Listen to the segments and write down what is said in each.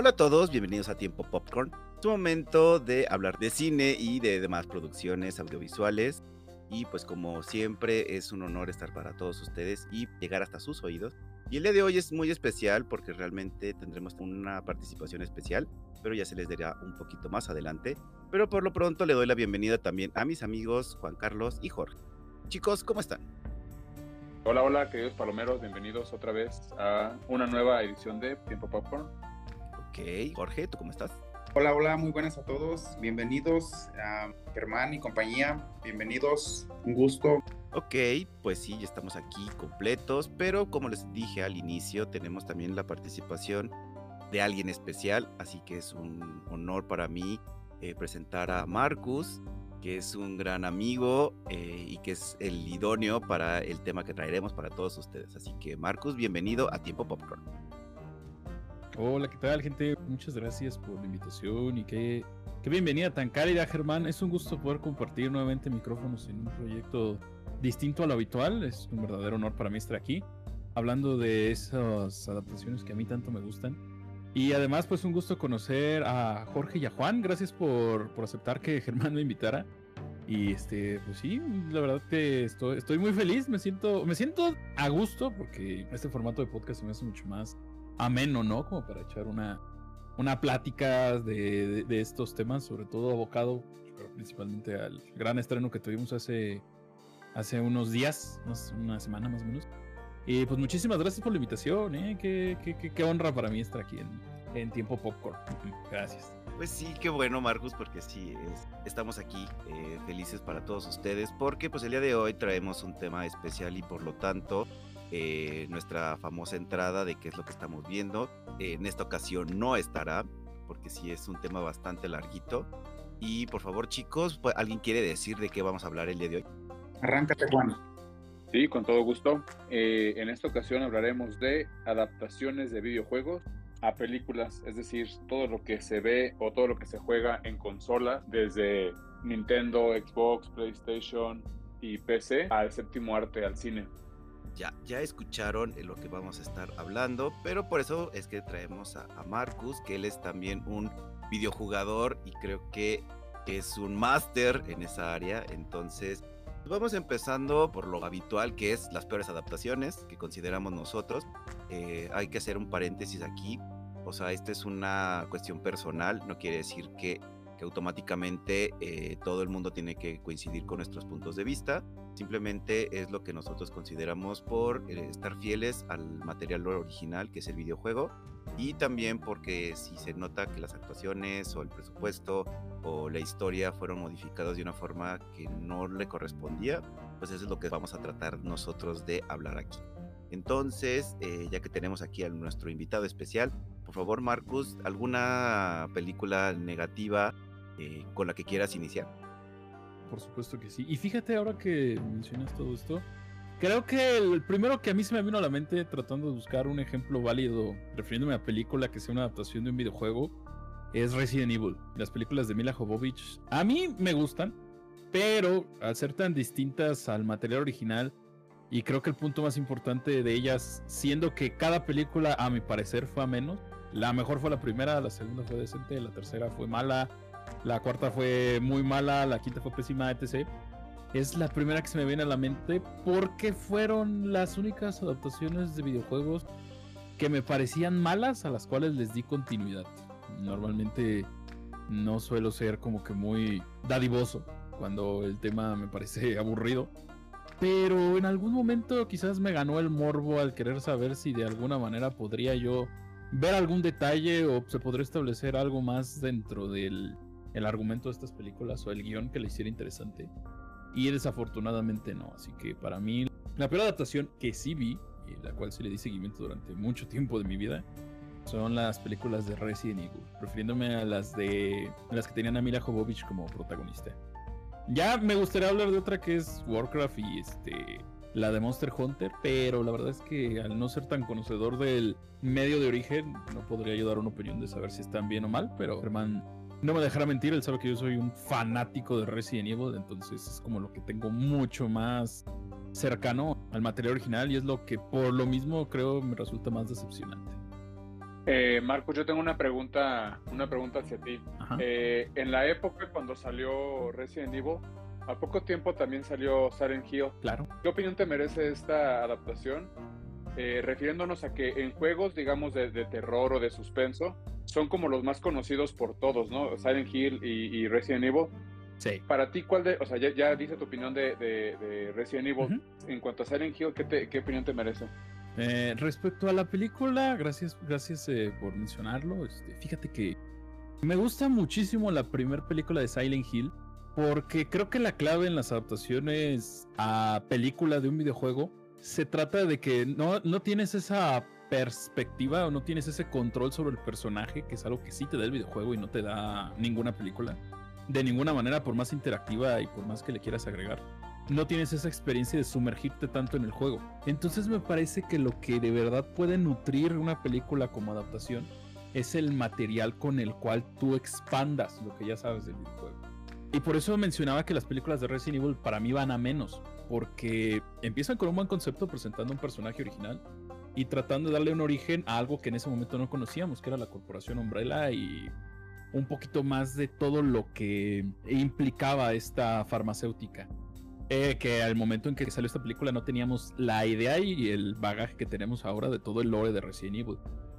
Hola a todos, bienvenidos a Tiempo Popcorn. Es un momento de hablar de cine y de demás producciones audiovisuales. Y pues como siempre es un honor estar para todos ustedes y llegar hasta sus oídos. Y el día de hoy es muy especial porque realmente tendremos una participación especial, pero ya se les dirá un poquito más adelante. Pero por lo pronto le doy la bienvenida también a mis amigos Juan Carlos y Jorge. Chicos, ¿cómo están? Hola, hola, queridos palomeros, bienvenidos otra vez a una nueva edición de Tiempo Popcorn. Ok, Jorge, ¿tú cómo estás? Hola, hola, muy buenas a todos. Bienvenidos a Germán y compañía. Bienvenidos, un gusto. Ok, pues sí, ya estamos aquí completos, pero como les dije al inicio, tenemos también la participación de alguien especial, así que es un honor para mí eh, presentar a Marcus, que es un gran amigo eh, y que es el idóneo para el tema que traeremos para todos ustedes. Así que Marcus, bienvenido a Tiempo Popcorn. Hola, ¿qué tal, gente? Muchas gracias por la invitación y qué, qué bienvenida tan cálida, Germán. Es un gusto poder compartir nuevamente micrófonos en un proyecto distinto a lo habitual. Es un verdadero honor para mí estar aquí, hablando de esas adaptaciones que a mí tanto me gustan. Y además, pues un gusto conocer a Jorge y a Juan. Gracias por, por aceptar que Germán me invitara. Y este, pues sí, la verdad que estoy, estoy muy feliz, me siento, me siento a gusto porque este formato de podcast se me hace mucho más ameno, ¿no? Como para echar una, una plática de, de, estos temas, sobre todo abocado, pero principalmente al gran estreno que tuvimos hace, hace unos días, una semana más o menos. Y pues muchísimas gracias por la invitación, ¿eh? Qué, qué, qué, honra para mí estar aquí en, en Tiempo Popcorn. Gracias. Pues sí, qué bueno, Marcus, porque sí, estamos aquí eh, felices para todos ustedes, porque pues el día de hoy traemos un tema especial y por lo tanto eh, nuestra famosa entrada de qué es lo que estamos viendo. en esta ocasión no estará, porque sí es un tema bastante larguito. Y por favor, chicos, pues, ¿alguien quiere decir de qué vamos a hablar el día de hoy? Arráncate, Juan. Sí, con todo gusto. Eh, en esta ocasión hablaremos de adaptaciones de videojuegos a películas, es decir, todo lo que se ve o todo lo que se juega en consola, desde Nintendo, Xbox, PlayStation y PC al séptimo arte, al cine ya, ya escucharon lo que vamos a estar hablando, pero por eso es que traemos a, Marcus, que él es también un videojugador y creo que es un máster en esa área. Entonces, vamos empezando por lo habitual, que es las peores adaptaciones que consideramos nosotros. Eh, hay que hacer un paréntesis aquí. O sea, esta es una cuestión personal, no quiere decir que que automáticamente eh, todo el mundo tiene que coincidir con nuestros puntos de vista. Simplemente es lo que nosotros consideramos por eh, estar fieles al material original, que es el videojuego, y también porque si se nota que las actuaciones o el presupuesto o la historia fueron modificados de una forma que no le correspondía, pues eso es lo que vamos a tratar nosotros de hablar aquí. Entonces, eh, ya que tenemos aquí a nuestro invitado especial, por favor, Marcus, ¿alguna película negativa eh, con la que quieras iniciar. Por supuesto que sí. Y fíjate ahora que mencionas todo esto, creo que el primero que a mí se me vino a la mente tratando de buscar un ejemplo válido, refiriéndome a película que sea una adaptación de un videojuego, es Resident Evil. Las películas de Mila Jovovich a mí me gustan, pero al ser tan distintas al material original, y creo que el punto más importante de ellas, siendo que cada película a mi parecer fue a menos, la mejor fue la primera, la segunda fue decente, la tercera fue mala, la cuarta fue muy mala, la quinta fue pésima, etc. Es la primera que se me viene a la mente porque fueron las únicas adaptaciones de videojuegos que me parecían malas a las cuales les di continuidad. Normalmente no suelo ser como que muy dadivoso cuando el tema me parece aburrido. Pero en algún momento quizás me ganó el morbo al querer saber si de alguna manera podría yo ver algún detalle o se podría establecer algo más dentro del el argumento de estas películas o el guion que le hiciera interesante. Y desafortunadamente no. Así que para mí, la peor adaptación que sí vi, y la cual sí le di seguimiento durante mucho tiempo de mi vida, son las películas de Resident Evil, refiriéndome a las de las que tenían a Mila Jovovich como protagonista. Ya me gustaría hablar de otra que es Warcraft y este la de Monster Hunter, pero la verdad es que al no ser tan conocedor del medio de origen, no podría ayudar una opinión de saber si están bien o mal, pero Germán no me dejará mentir, él sabe que yo soy un fanático de Resident Evil, entonces es como lo que tengo mucho más cercano al material original y es lo que por lo mismo creo me resulta más decepcionante. Eh, Marcos, yo tengo una pregunta, una pregunta hacia ti. Eh, en la época cuando salió Resident Evil, a poco tiempo también salió Silent Hill. Claro. ¿Qué opinión te merece esta adaptación? Eh, refiriéndonos a que en juegos, digamos, de, terror o de suspenso, son como los más conocidos por todos, ¿no? Silent Hill y, Resident Evil. Sí. Para ti, ¿cuál de, o sea, ya, dice tu opinión de, Resident Evil. En cuanto a Silent Hill, ¿qué, ¿qué opinión te merece? Eh, respecto a la película, gracias, gracias eh, por mencionarlo. Este, fíjate que me gusta muchísimo la primera película de Silent Hill porque creo que la clave en las adaptaciones a película de un videojuego se trata de que no, no tienes esa perspectiva o no tienes ese control sobre el personaje, que es algo que sí te da el videojuego y no te da ninguna película. De ninguna manera, por más interactiva y por más que le quieras agregar. No tienes esa experiencia de sumergirte tanto en el juego. Entonces me parece que lo que de verdad puede nutrir una película como adaptación es el material con el cual tú expandas lo que ya sabes del videojuego. Y por eso mencionaba que las películas de Resident Evil para mí van a menos, porque empiezan con un buen concepto presentando un personaje original y tratando de darle un origen a algo que en ese momento no conocíamos, que era la corporación Umbrella y un poquito más de todo lo que implicaba esta farmacéutica. Eh, que al momento en que salió esta película no teníamos la idea y el bagaje que tenemos ahora de todo el lore de Resident Evil.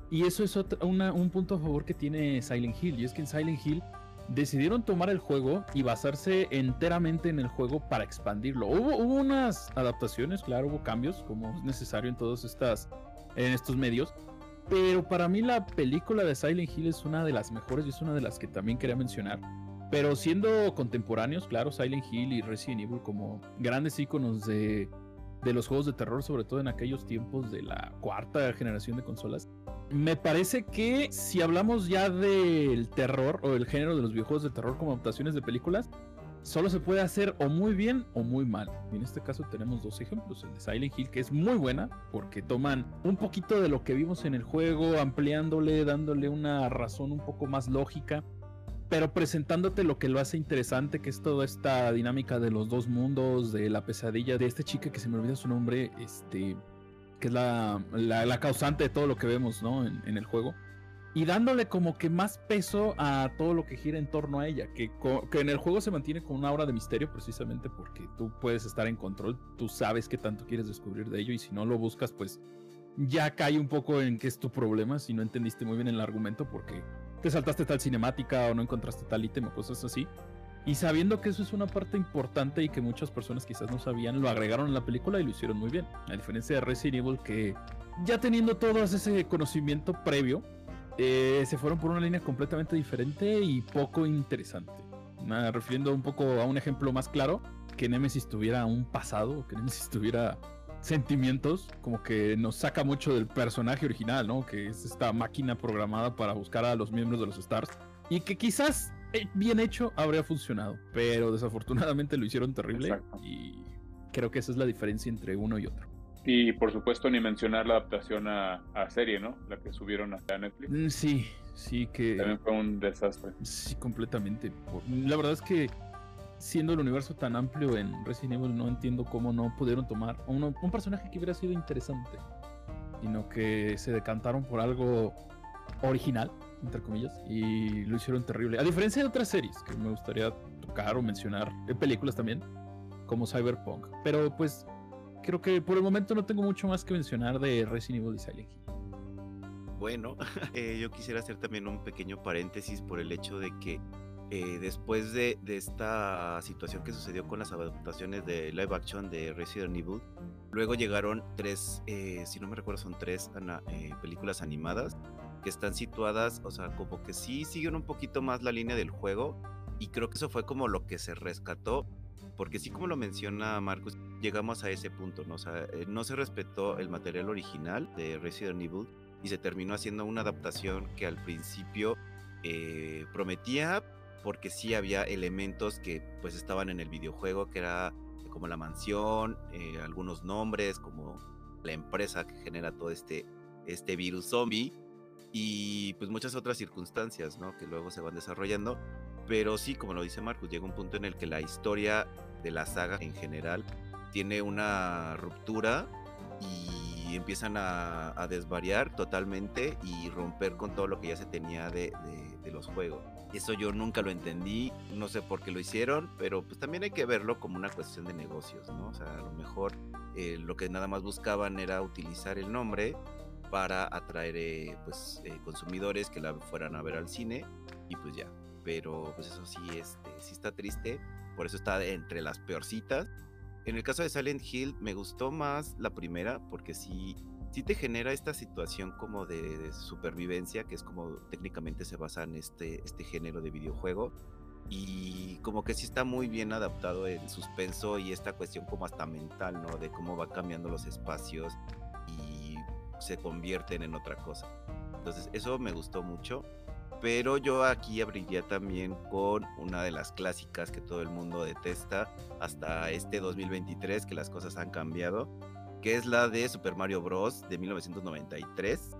Y eso es un punto a favor que tiene Silent Hill, y es que en Silent Hill decidieron tomar el juego y basarse enteramente en el juego para expandirlo. Hubo, unas adaptaciones, claro, hubo cambios, como es necesario en todos estas, en estos medios. Pero para mí la película de Silent Hill es una de las mejores y es una de las que también quería mencionar. Pero siendo contemporáneos, claro, Silent Hill y Resident Evil como grandes iconos de, de los juegos de terror, sobre todo en aquellos tiempos de la cuarta generación de consolas, me parece que si hablamos ya del terror o el género de los videojuegos de terror como adaptaciones de películas, solo se puede hacer o muy bien o muy mal. Y en este caso tenemos dos ejemplos. El de Silent Hill, que es muy buena, porque toman un poquito de lo que vimos en el juego, ampliándole, dándole una razón un poco más lógica, pero presentándote lo que lo hace interesante, que es toda esta dinámica de los dos mundos, de la pesadilla de esta chica que se me olvida su nombre, este que es la, causante de todo lo que vemos ¿no? en, el juego. Y dándole como que más peso a todo lo que gira en torno a ella, que, que en el juego se mantiene con una aura de misterio precisamente porque tú puedes estar en control, tú sabes qué tanto quieres descubrir de ello y si no lo buscas pues ya cae un poco en qué es tu problema si no entendiste muy bien el argumento porque te saltaste tal cinemática o no encontraste tal ítem o cosas así. Y sabiendo que eso es una parte importante y que muchas personas quizás no sabían, lo agregaron en la película y lo hicieron muy bien. A diferencia de Resident Evil, que ya teniendo todo ese conocimiento previo, eh, se fueron por una línea completamente diferente y poco interesante. refiriendo un poco a un ejemplo más claro, que Nemesis tuviera un pasado, que Nemesis tuviera sentimientos, como que nos saca mucho del personaje original, ¿no? Que es esta máquina programada para buscar a los miembros de los Stars. Y que quizás eh, bien hecho habría funcionado, pero desafortunadamente lo hicieron terrible y creo que esa es la diferencia entre uno y otro. Y por supuesto ni mencionar la adaptación a, serie, ¿no? La que subieron a Netflix. Mm, sí, sí que... También fue un desastre. Sí, completamente. La verdad es que siendo el universo tan amplio en Resident Evil no entiendo cómo no pudieron tomar un personaje que hubiera sido interesante, sino que se decantaron por algo original entre comillas, y lo hicieron terrible. A diferencia de otras series que me gustaría tocar o mencionar, en películas también, como Cyberpunk. Pero pues creo que por el momento no tengo mucho más que mencionar de Resident Evil y Silent Hill. Bueno, eh, yo quisiera hacer también un pequeño paréntesis por el hecho de que eh, después de, esta situación que sucedió con las adaptaciones de live action de Resident Evil, luego llegaron tres, eh, si no me recuerdo, son tres películas animadas que están situadas, o sea, como que sí siguen un poquito más la línea del juego y creo que eso fue como lo que se rescató, porque sí como lo menciona Marcus, llegamos a ese punto, ¿no? O sea, eh, no se respetó el material original de Resident Evil y se terminó haciendo una adaptación que al principio eh, prometía porque sí había elementos que pues estaban en el videojuego, que era como la mansión, eh, algunos nombres, como la empresa que genera todo este, este virus zombie y pues muchas otras circunstancias, ¿no? Que luego se van desarrollando. Pero sí, como lo dice Marcus, llega un punto en el que la historia de la saga en general tiene una ruptura y empiezan a, a desvariar totalmente y romper con todo lo que ya se tenía de, de, de los juegos. Eso yo nunca lo entendí, no sé por qué lo hicieron, pero pues también hay que verlo como una cuestión de negocios, ¿no? O sea, a lo mejor eh, lo que nada más buscaban era utilizar el nombre para atraer eh, pues eh, consumidores que la fueran a ver al cine y pues ya. Pero pues eso sí, este, sí está triste, por eso está entre las peorcitas. En el caso de Silent Hill me gustó más la primera porque sí sí te genera esta situación como de, de, supervivencia, que es como técnicamente se basa en este, este género de videojuego. Y como que sí está muy bien adaptado el suspenso y esta cuestión como hasta mental, ¿no? De cómo va cambiando los espacios y se convierten en otra cosa. Entonces eso me gustó mucho. Pero yo aquí abriría también con una de las clásicas que todo el mundo detesta hasta este 2023, que las cosas han cambiado, que es la de Super Mario Bros. de 1993.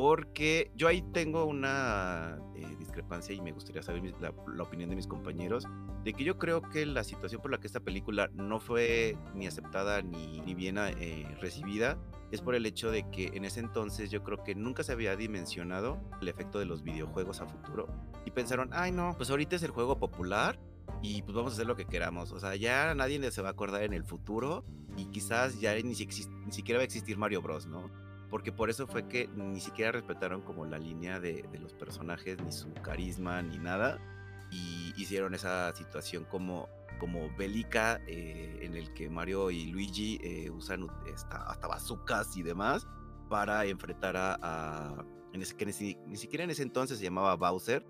Porque yo ahí tengo una eh, discrepancia y me gustaría saber la, la, opinión de mis compañeros, de que yo creo que la situación por la que esta película no fue ni aceptada ni, ni bien eh, recibida es por el hecho de que en ese entonces yo creo que nunca se había dimensionado el efecto de los videojuegos a futuro. Y pensaron, ay no, pues ahorita es el juego popular y pues vamos a hacer lo que queramos. O sea, ya nadie se va a acordar en el futuro y quizás ya ni, si ni siquiera va a existir Mario Bros, ¿no? Porque por eso fue que ni siquiera respetaron como la línea de, de los personajes, ni su carisma, ni nada. Y hicieron esa situación como, como bélica eh, en el que Mario y Luigi eh, usan hasta, hasta bazucas y demás para enfrentar a... a en ese, que ni, ni siquiera en ese entonces se llamaba Bowser,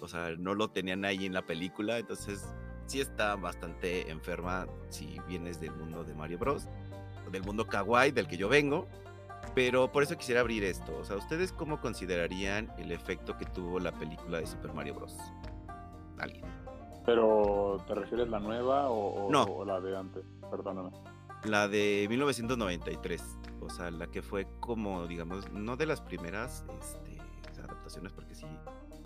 o sea, no lo tenían ahí en la película, entonces sí está bastante enferma si vienes del mundo de Mario Bros, del mundo kawaii del que yo vengo, pero por eso quisiera abrir esto, o sea, ¿ustedes cómo considerarían el efecto que tuvo la película de Super Mario Bros? ¿Alguien? ¿Pero te refieres la nueva o, o, no. o la de antes? Perdóname. La de 1993, o sea, la que fue como, digamos, no de las primeras este, adaptaciones, porque sí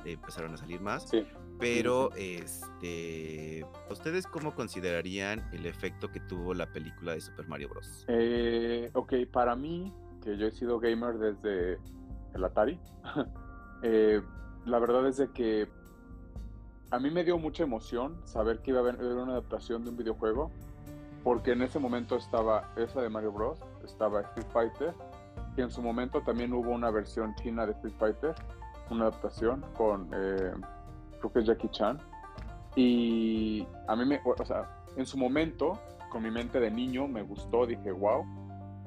empezaron a salir más. Sí. Pero, este, ¿ustedes cómo considerarían el efecto que tuvo la película de Super Mario Bros? Eh, ok, para mí, que yo he sido gamer desde el Atari, eh, la verdad es de que a mí me dio mucha emoción saber que iba a haber una adaptación de un videojuego, porque en ese momento estaba esa de Mario Bros, estaba Street Fighter, y en su momento también hubo una versión china de Street Fighter, una adaptación con, eh, creo que Jackie Chan. Y a mí me, o sea, en su momento, con mi mente de niño, me gustó, dije, wow.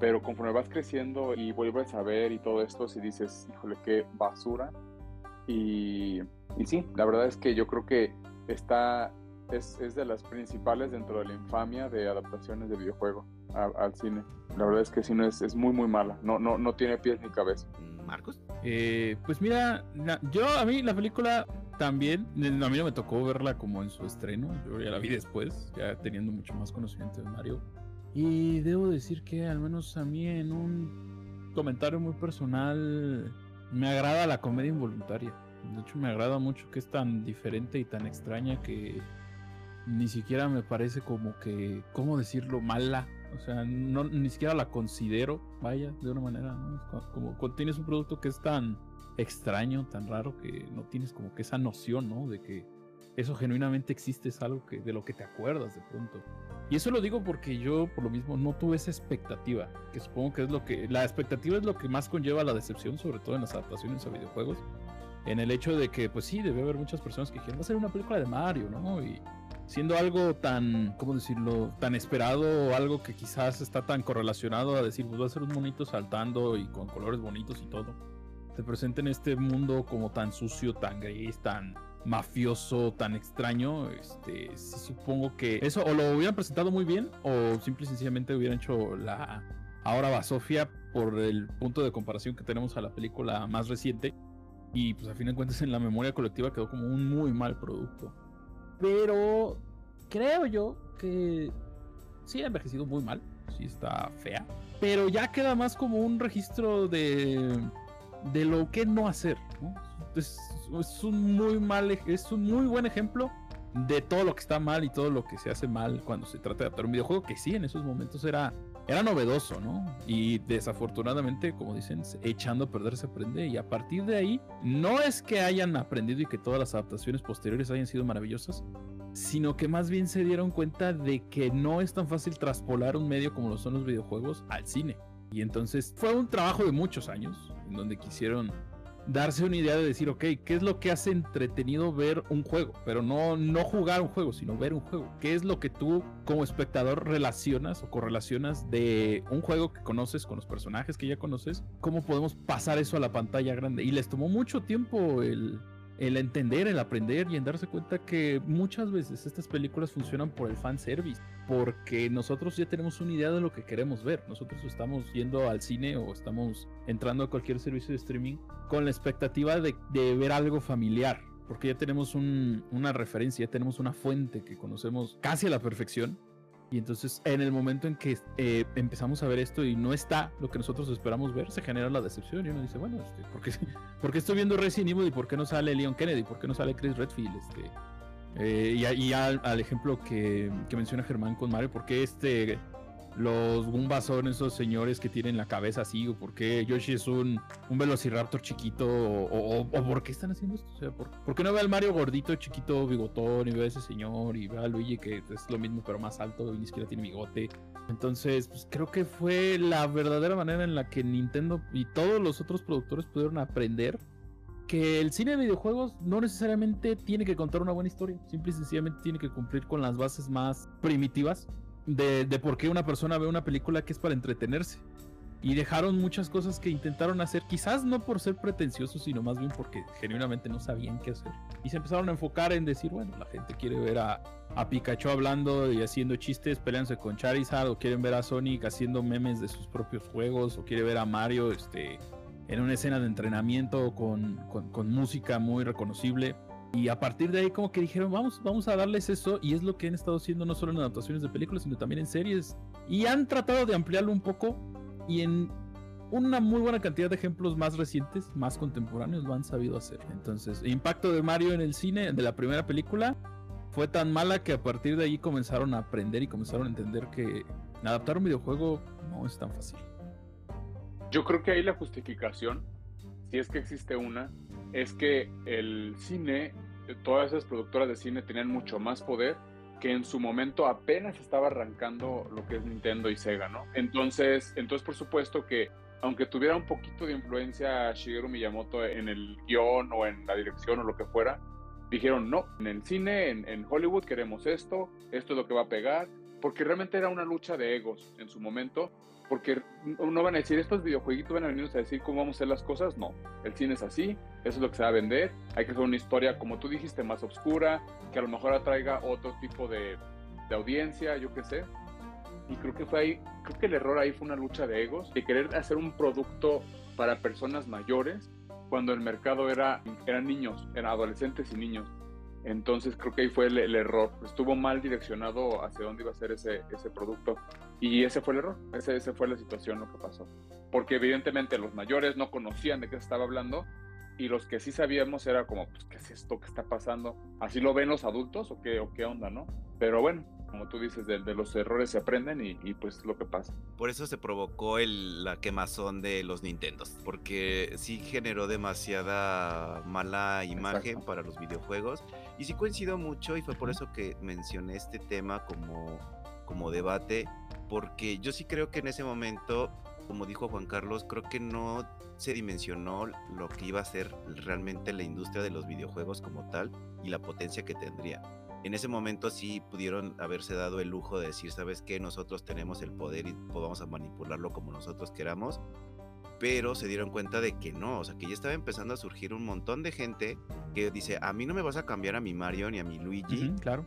Pero conforme vas creciendo y vuelves a ver y todo esto, si dices, híjole, qué basura. Y, y sí, la verdad es que yo creo que está, es, es de las principales dentro de la infamia de adaptaciones de videojuego a, al cine. La verdad es que sí, no es, es muy, muy mala. No, no, no tiene pies ni cabeza. Marcos. Eh, pues mira, yo a mí la película también, a mí no me tocó verla como en su estreno, yo ya la vi después, ya teniendo mucho más conocimiento de Mario. Y debo decir que al menos a mí en un comentario muy personal me agrada la comedia involuntaria. De hecho me agrada mucho que es tan diferente y tan extraña que ni siquiera me parece como que, ¿cómo decirlo? Mala o sea, no, ni siquiera la considero, vaya, de una manera, ¿no? Como, como tienes un producto que es tan extraño, tan raro, que no tienes como que esa noción, ¿no? De que eso genuinamente existe, es algo que, de lo que te acuerdas de pronto. Y eso lo digo porque yo, por lo mismo, no tuve esa expectativa, que supongo que es lo que... La expectativa es lo que más conlleva la decepción, sobre todo en las adaptaciones a videojuegos. En el hecho de que, pues sí, debe haber muchas personas que dijeron, va a ser una película de Mario, ¿no? Y siendo algo tan, ¿cómo decirlo?, tan esperado, algo que quizás está tan correlacionado a decir, pues va a ser un monito saltando y con colores bonitos y todo. Te presenten este mundo como tan sucio, tan gris, tan mafioso, tan extraño, este, sí supongo que eso o lo hubieran presentado muy bien o simple y sencillamente hubieran hecho la ahora va Sofía por el punto de comparación que tenemos a la película más reciente y pues a fin de cuentas en la memoria colectiva quedó como un muy mal producto. Pero creo yo que sí ha envejecido muy mal. Sí está fea. Pero ya queda más como un registro de, de lo que no hacer. ¿no? Es, es, un muy mal, es un muy buen ejemplo de todo lo que está mal y todo lo que se hace mal cuando se trata de adaptar un videojuego, que sí, en esos momentos era, era novedoso, ¿no? Y desafortunadamente, como dicen, echando a perder se aprende y a partir de ahí, no es que hayan aprendido y que todas las adaptaciones posteriores hayan sido maravillosas, sino que más bien se dieron cuenta de que no es tan fácil traspolar un medio como lo son los videojuegos al cine. Y entonces fue un trabajo de muchos años, en donde quisieron darse una idea de decir, ok, ¿qué es lo que hace entretenido ver un juego? Pero no, no jugar un juego, sino ver un juego. ¿Qué es lo que tú como espectador relacionas o correlacionas de un juego que conoces con los personajes que ya conoces? ¿Cómo podemos pasar eso a la pantalla grande? Y les tomó mucho tiempo el, el entender, el aprender y en darse cuenta que muchas veces estas películas funcionan por el fan service, porque nosotros ya tenemos una idea de lo que queremos ver. Nosotros estamos yendo al cine o estamos entrando a cualquier servicio de streaming con la expectativa de, ver algo familiar, porque ya tenemos un, una referencia, ya tenemos una fuente que conocemos casi a la perfección y entonces, en el momento en que eh, empezamos a ver esto y no está lo que nosotros esperamos ver, se genera la decepción. Y uno dice, bueno, este, ¿por, qué, ¿por, qué, estoy viendo Resident Evil y por qué no sale Leon Kennedy? ¿Por qué no sale Chris Redfield? Este, eh, y, al, ejemplo que, que, menciona Germán con Mario, ¿por qué este los Goombas son esos señores que tienen la cabeza así, o por qué Yoshi es un, un velociraptor chiquito, o, por qué están haciendo esto. O sea, ¿por, ¿por, qué no ve al Mario gordito, chiquito, bigotón, y ve a ese señor, y ve a Luigi que es lo mismo pero más alto y ni siquiera tiene bigote? Entonces, pues creo que fue la verdadera manera en la que Nintendo y todos los otros productores pudieron aprender que el cine de videojuegos no necesariamente tiene que contar una buena historia, simple y sencillamente tiene que cumplir con las bases más primitivas de, de, por qué una persona ve una película que es para entretenerse. Y dejaron muchas cosas que intentaron hacer, quizás no por ser pretenciosos, sino más bien porque genuinamente no sabían qué hacer. Y se empezaron a enfocar en decir, bueno, la gente quiere ver a, a Pikachu hablando y haciendo chistes, peleándose con Charizard, o quieren ver a Sonic haciendo memes de sus propios juegos, o quiere ver a Mario este, en una escena de entrenamiento con, con, con música muy reconocible. Y a partir de ahí como que dijeron, vamos, vamos a darles eso. Y es lo que han estado haciendo no solo en adaptaciones de películas, sino también en series. Y han tratado de ampliarlo un poco. Y en una muy buena cantidad de ejemplos más recientes, más contemporáneos, lo han sabido hacer. Entonces, impacto de Mario en el cine, de la primera película, fue tan mala que a partir de ahí comenzaron a aprender y comenzaron a entender que adaptar un videojuego no es tan fácil. Yo creo que ahí la justificación, si es que existe una, es que el cine, todas esas productoras de cine tenían mucho más poder que en su momento apenas estaba arrancando lo que es Nintendo y Sega, ¿no? Entonces, entonces por supuesto que aunque tuviera un poquito de influencia Shigeru Miyamoto en el guion o en la dirección o lo que fuera, dijeron no, en el cine, en, en Hollywood queremos esto, esto es lo que va a pegar, porque realmente era una lucha de egos en su momento porque no van a decir, estos videojueguitos van a venirnos a decir cómo vamos a hacer las cosas, no, el cine es así, eso es lo que se va a vender, hay que hacer una historia, como tú dijiste, más oscura, que a lo mejor atraiga otro tipo de, de audiencia, yo qué sé, y creo que fue ahí, creo que el error ahí fue una lucha de egos, de querer hacer un producto para personas mayores, cuando el mercado era, eran niños, eran adolescentes y niños. Entonces creo que ahí fue el, el, error. Estuvo mal direccionado hacia dónde iba a ser ese, ese producto. Y ese fue el error. Ese, ese fue la situación, lo que pasó. Porque evidentemente los mayores no conocían de qué se estaba hablando y los que sí sabíamos era como, pues, ¿qué es esto que está pasando? ¿Así lo ven los adultos o qué, o qué onda, no? Pero bueno, como tú dices, de, de los errores se aprenden y, y, pues lo que pasa. Por eso se provocó el, la quemazón de los Nintendos, porque sí generó demasiada mala imagen Exacto. para los videojuegos. Y sí coincido mucho y fue por eso que mencioné este tema como, como debate, porque yo sí creo que en ese momento, como dijo Juan Carlos, creo que no se dimensionó lo que iba a ser realmente la industria de los videojuegos como tal y la potencia que tendría en ese momento sí pudieron haberse dado el lujo de decir, ¿sabes qué? Nosotros tenemos el poder y vamos a manipularlo como nosotros queramos. Pero se dieron cuenta de que no, o sea, que ya estaba empezando a surgir un montón de gente que dice, a mí no me vas a cambiar a mi Mario ni a mi Luigi. Uh -huh, claro.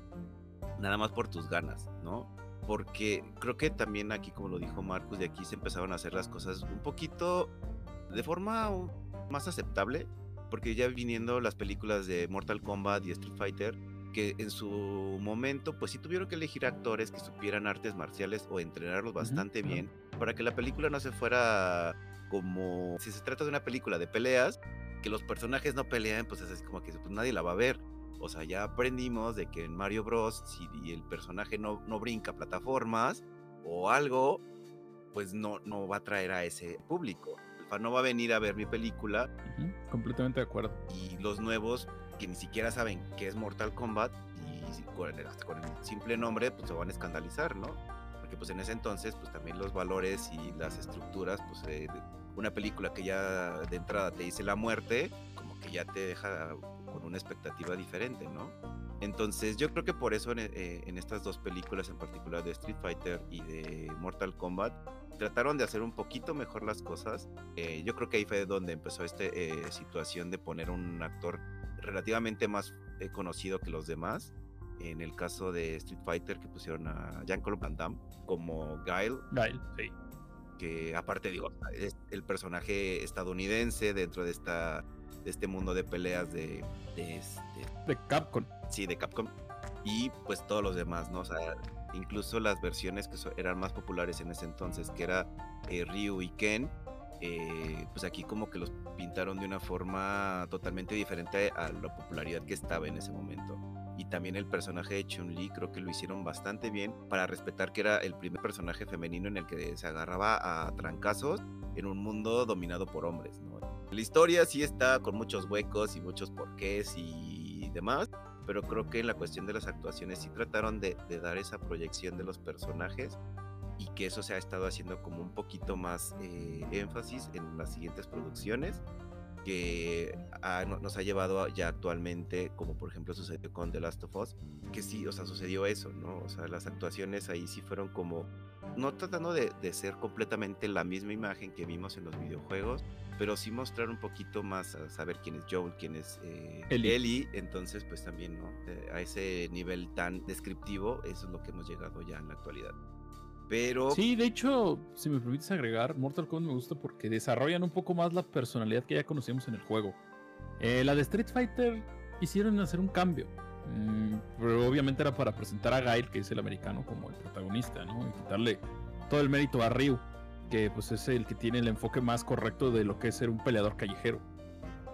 Nada más por tus ganas, ¿no? Porque creo que también aquí, como lo dijo Marcus, de aquí se empezaron a hacer las cosas un poquito de forma más aceptable. Porque ya viniendo las películas de Mortal Kombat y Street Fighter, que en su momento pues sí tuvieron que elegir actores que supieran artes marciales o entrenarlos bastante uh -huh. bien para que la película no se fuera como si se trata de una película de peleas que los personajes no pelean pues es así como que pues, nadie la va a ver O sea, ya aprendimos de que en Mario Bros, si el personaje no, no brinca plataformas o algo, pues no, no va a traer a ese público. No va a venir a ver mi película. completamente de acuerdo. Y los nuevos que ni siquiera saben qué es Mortal Kombat y con el, hasta con el simple nombre, pues se van a escandalizar, ¿no? Porque pues en ese entonces, pues también los valores y las estructuras, pues eh, una película que ya de entrada te dice la muerte, como que ya te deja con una expectativa diferente, ¿no? Entonces yo creo que por eso en, eh, estas dos películas en particular de Street Fighter y de Mortal Kombat trataron de hacer un poquito mejor las cosas. Eh, yo creo que ahí fue donde empezó esta eh, situación de poner un actor relativamente más conocido que los demás. En el caso de Street Fighter que pusieron a Jean-Claude Van Damme como Guile. Guile, sí que aparte digo, es el personaje estadounidense dentro de esta de este mundo de peleas de de, este, de Capcom. Sí, de Capcom. Y pues todos los demás, ¿no? O sea, incluso las versiones que eran más populares en ese entonces, que era eh, Ryu y Ken, eh, pues aquí como que los pintaron de una forma totalmente diferente a la popularidad que estaba en ese momento y también el personaje de Chun-Li creo que lo hicieron bastante bien para respetar que era el primer personaje femenino en el que se agarraba a trancazos en un mundo dominado por hombres. La historia sí está con muchos huecos y muchos porqués y demás, pero creo que en la cuestión de las actuaciones sí trataron de, dar esa proyección de los personajes y que eso se ha estado haciendo como un poquito más eh, énfasis en las siguientes producciones que nos ha llevado ya actualmente, como por ejemplo sucedió con The Last of Us, que sí, o sea, sucedió eso, ¿no? O sea, las actuaciones ahí sí fueron como, no tratando de, ser completamente la misma imagen que vimos en los videojuegos, pero sí mostrar un poquito más a saber quién es Joel, quién es eh, Ellie. entonces pues también, ¿no? a ese nivel tan descriptivo, eso es lo que hemos llegado ya en la actualidad. Pero. Sí, de hecho, si me permites agregar, Mortal Kombat me gusta porque desarrollan un poco más la personalidad que ya conocíamos en el juego. Eh, la de Street Fighter hicieron hacer un cambio. Mm, pero obviamente era para presentar a Gail, que es el americano, como el protagonista, ¿no? Y quitarle todo el mérito a Ryu, que pues es el que tiene el enfoque más correcto de lo que es ser un peleador callejero.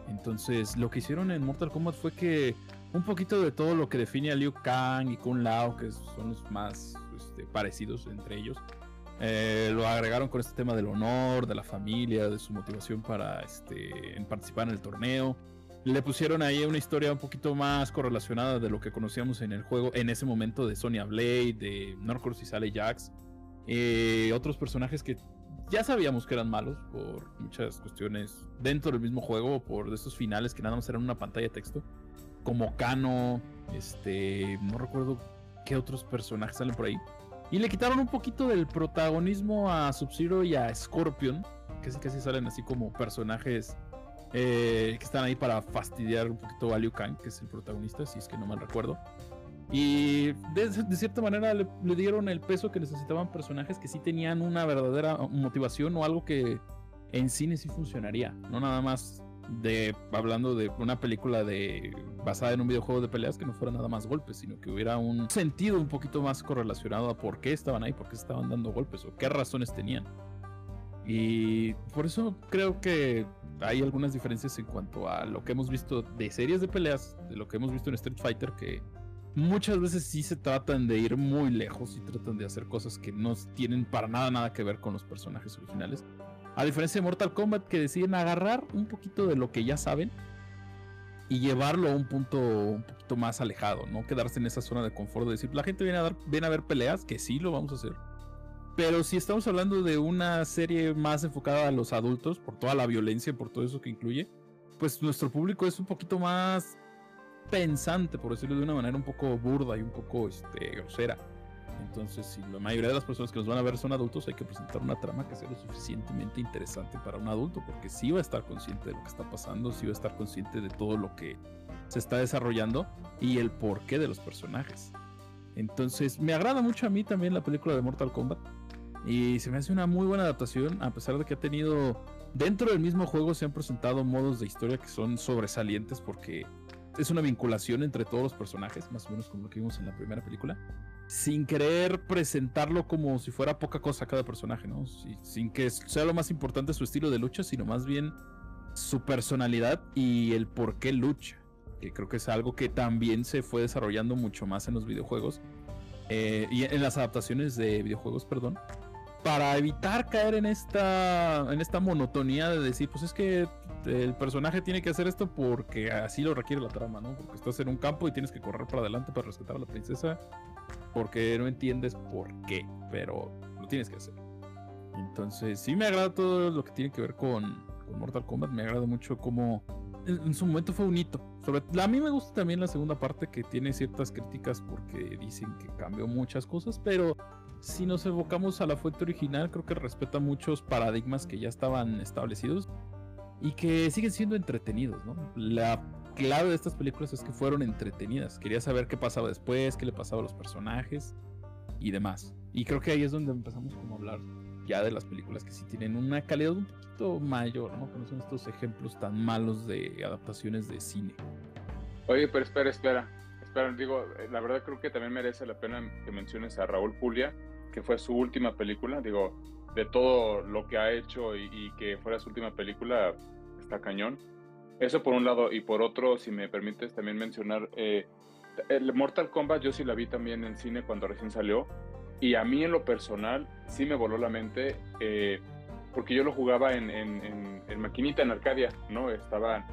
Entonces, lo que hicieron en Mortal Kombat fue que un poquito de todo lo que define a Liu Kang y Kun Lao, que son los más este, parecidos entre ellos. Eh, lo agregaron con este tema del honor, de la familia, de su motivación para este, participar en el torneo. Le pusieron ahí una historia un poquito más correlacionada de lo que conocíamos en el juego en ese momento de Sonya Blade, de Norcross y Sally Jax. Eh, otros personajes que ya sabíamos que eran malos por muchas cuestiones dentro del mismo juego, por esos finales que nada más eran una pantalla de texto, como Kano, este, no recuerdo qué otros personajes salen por ahí. Y le quitaron un poquito del protagonismo a Sub-Zero y a Scorpion, que casi salen así como personajes eh, que están ahí para fastidiar un poquito a Liu Kang, que es el protagonista, si es que no mal recuerdo. Y de, cierta manera le, dieron el peso que necesitaban personajes que sí tenían una verdadera motivación o algo que en cine sí funcionaría, no nada más de hablando de una película de basada en un videojuego de peleas que no fuera nada más golpes, sino que hubiera un sentido un poquito más correlacionado a por qué estaban ahí, por qué estaban dando golpes o qué razones tenían. Y por eso creo que hay algunas diferencias en cuanto a lo que hemos visto de series de peleas, de lo que hemos visto en Street Fighter, que muchas veces sí se tratan de ir muy lejos y tratan de hacer cosas que no tienen para nada nada que ver con los personajes originales. A diferencia de Mortal Kombat que deciden agarrar un poquito de lo que ya saben y llevarlo a un punto un poquito más alejado, no quedarse en esa zona de confort de decir, la gente viene a, dar, viene a ver peleas, que sí lo vamos a hacer. Pero si estamos hablando de una serie más enfocada a los adultos, por toda la violencia, por todo eso que incluye, pues nuestro público es un poquito más pensante, por decirlo de una manera un poco burda y un poco este, grosera. Entonces, si la mayoría de las personas que nos van a ver son adultos, hay que presentar una trama que sea lo suficientemente interesante para un adulto, porque sí va a estar consciente de lo que está pasando, sí va a estar consciente de todo lo que se está desarrollando y el porqué de los personajes. Entonces, me agrada mucho a mí también la película de Mortal Kombat y se me hace una muy buena adaptación, a pesar de que ha tenido dentro del mismo juego se han presentado modos de historia que son sobresalientes porque es una vinculación entre todos los personajes, más o menos como lo que vimos en la primera película sin querer presentarlo como si fuera poca cosa cada personaje, ¿no? sin que sea lo más importante su estilo de lucha, sino más bien su personalidad y el por qué lucha. que creo que es algo que también se fue desarrollando mucho más en los videojuegos eh, y en las adaptaciones de videojuegos, perdón, para evitar caer en esta, en esta monotonía de decir, pues es que el personaje tiene que hacer esto porque así lo requiere la trama, ¿no? Porque estás en un campo y tienes que correr para adelante para rescatar a la princesa porque no entiendes por qué, pero lo tienes que hacer. Entonces, sí me agrada todo lo que tiene que ver con, Mortal Kombat, me agrada mucho cómo en, su momento fue un hito. Sobre, a mí me gusta también la segunda parte que tiene ciertas críticas porque dicen que cambió muchas cosas, pero si nos evocamos a la fuente original, creo que respeta muchos paradigmas que ya estaban establecidos y que siguen siendo entretenidos, ¿no? La clave de estas películas es que fueron entretenidas. Quería saber qué pasaba después, qué le pasaba a los personajes y demás. Y creo que ahí es donde empezamos como a hablar ya de las películas que sí tienen una calidad un poquito mayor, ¿no? Que no son estos ejemplos tan malos de adaptaciones de cine. Oye, pero espera, espera. Espera, digo, eh, la verdad creo que también merece la pena que menciones a Raúl Julia, que fue su última película. Digo, de todo lo que ha hecho y, que fuera su última película, está cañón. Eso por un lado, y por otro, si me permites también mencionar, eh, el Mortal Kombat yo sí la vi también en cine cuando recién salió, y a mí en lo personal sí me voló la mente, eh, porque yo lo jugaba en, en, en, maquinita, en Arcadia, ¿no? Estaba,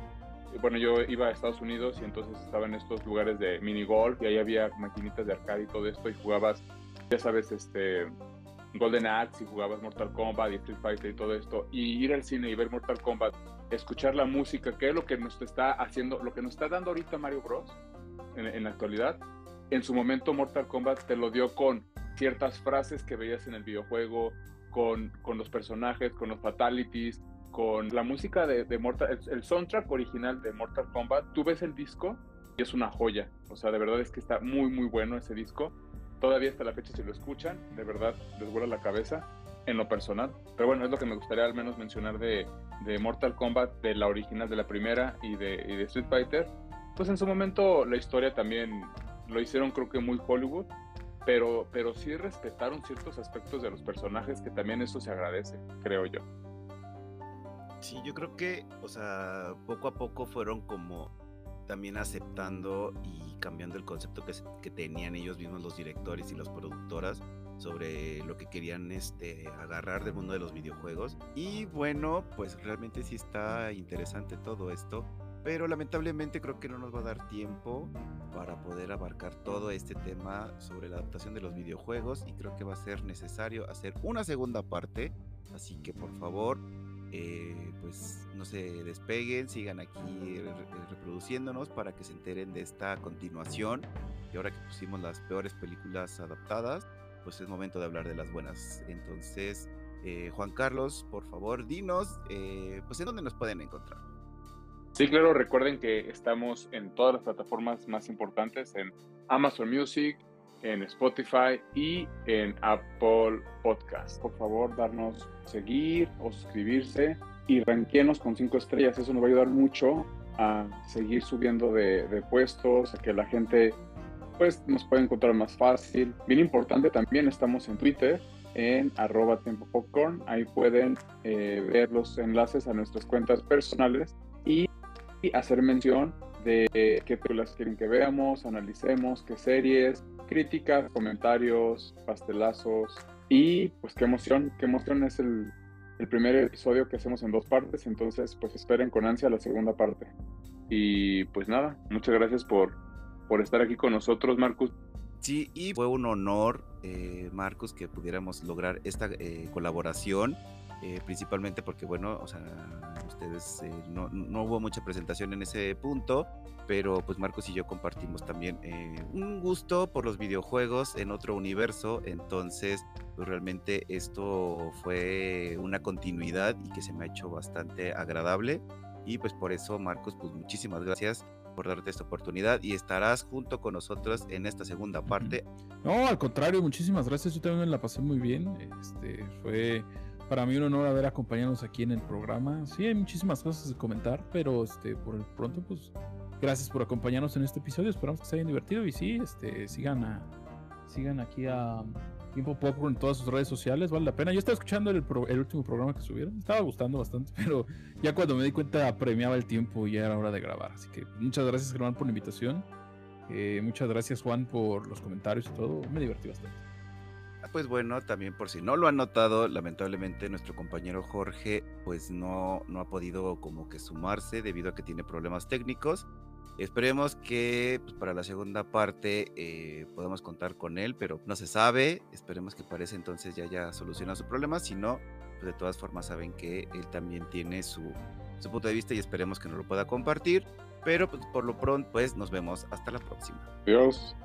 bueno, yo iba a Estados Unidos y entonces estaba en estos lugares de mini golf y ahí había maquinitas de arcade y todo esto y jugabas, ya sabes, este Golden Axe y jugabas Mortal Kombat y Street Fighter y todo esto, y ir al cine y ver Mortal Kombat, escuchar la música, que es lo que nos está haciendo, lo que nos está dando ahorita Mario Bros. En, la actualidad, en su momento Mortal Kombat te lo dio con ciertas frases que veías en el videojuego, con, con los personajes, con los fatalities, con la música de, Mortal, el, el, soundtrack original de Mortal Kombat, tú ves el disco y es una joya, o sea, de verdad es que está muy muy bueno ese disco Todavía hasta la fecha si lo escuchan, de verdad les vuela la cabeza en lo personal. Pero bueno, es lo que me gustaría al menos mencionar de, de Mortal Kombat, de la original de la primera y de, de, Street Fighter. Pues en su momento la historia también lo hicieron creo que muy Hollywood, pero, pero sí respetaron ciertos aspectos de los personajes que también eso se agradece, creo yo. Sí, yo creo que, o sea, poco a poco fueron como también aceptando y cambiando el concepto que, que, tenían ellos mismos los directores y las productoras sobre lo que querían este, agarrar del mundo de los videojuegos. Y bueno, pues realmente sí está interesante todo esto, pero lamentablemente creo que no nos va a dar tiempo para poder abarcar todo este tema sobre la adaptación de los videojuegos y creo que va a ser necesario hacer una segunda parte, así que por favor eh, pues no se despeguen, sigan aquí reproduciéndonos para que se enteren de esta continuación. Y ahora que pusimos las peores películas adaptadas, pues es momento de hablar de las buenas. Entonces, eh, Juan Carlos, por favor, dinos, eh, pues en dónde nos pueden encontrar. Sí, claro, recuerden que estamos en todas las plataformas más importantes, en Amazon Music, en Spotify y en Apple Podcast. Por favor, darnos seguir o suscribirse y ranquenos con cinco estrellas. Eso nos va a ayudar mucho a seguir subiendo de, puestos, a que la gente pues nos pueda encontrar más fácil. Bien importante también, estamos en Twitter en arroba tiempo popcorn. Ahí pueden eh, ver los enlaces a nuestras cuentas personales y, y hacer mención de qué películas quieren que veamos, analicemos, qué series, críticas, comentarios, pastelazos y pues qué emoción, qué emoción es el, el primer episodio que hacemos en dos partes, entonces pues esperen con ansia la segunda parte. Y pues nada, muchas gracias por, por estar aquí con nosotros, Marcus. Sí, y fue un honor, eh, Marcus, que pudiéramos lograr esta eh, colaboración eh, principalmente porque, bueno, o sea, ustedes eh, no, no, hubo mucha presentación en ese punto, pero pues Marcos y yo compartimos también eh, un gusto por los videojuegos en otro universo, entonces pues realmente esto fue una continuidad y que se me ha hecho bastante agradable y pues por eso Marcos, pues muchísimas gracias por darte esta oportunidad y estarás junto con nosotros en esta segunda parte. No, al contrario, muchísimas gracias. Yo también la pasé muy bien. Este fue para mí un honor haber acompañados aquí en el programa. Sí, hay muchísimas cosas de comentar, pero este, por el pronto, pues, gracias por acompañarnos en este episodio. Esperamos que se hayan divertido y sí, este, sigan a, sigan aquí a Tiempo Popcorn en todas sus redes sociales, vale la pena. Yo estaba escuchando el, el último programa que subieron, estaba gustando bastante, pero ya cuando me di cuenta apremiaba el tiempo y ya era hora de grabar. Así que muchas gracias, Germán, por la invitación. Eh, muchas gracias, Juan, por los comentarios y todo. Me divertí bastante. Ah, pues bueno, también por si no lo han notado, lamentablemente nuestro compañero Jorge pues no, no ha podido como que sumarse debido a que tiene problemas técnicos. Esperemos que pues, para la segunda parte eh, podamos contar con él, pero no se sabe. Esperemos que para ese entonces ya haya solucionado su problema. Si no, pues de todas formas saben que él también tiene su, su punto de vista y esperemos que nos lo pueda compartir. Pero pues, por lo pronto, pues nos vemos hasta la próxima. Adiós.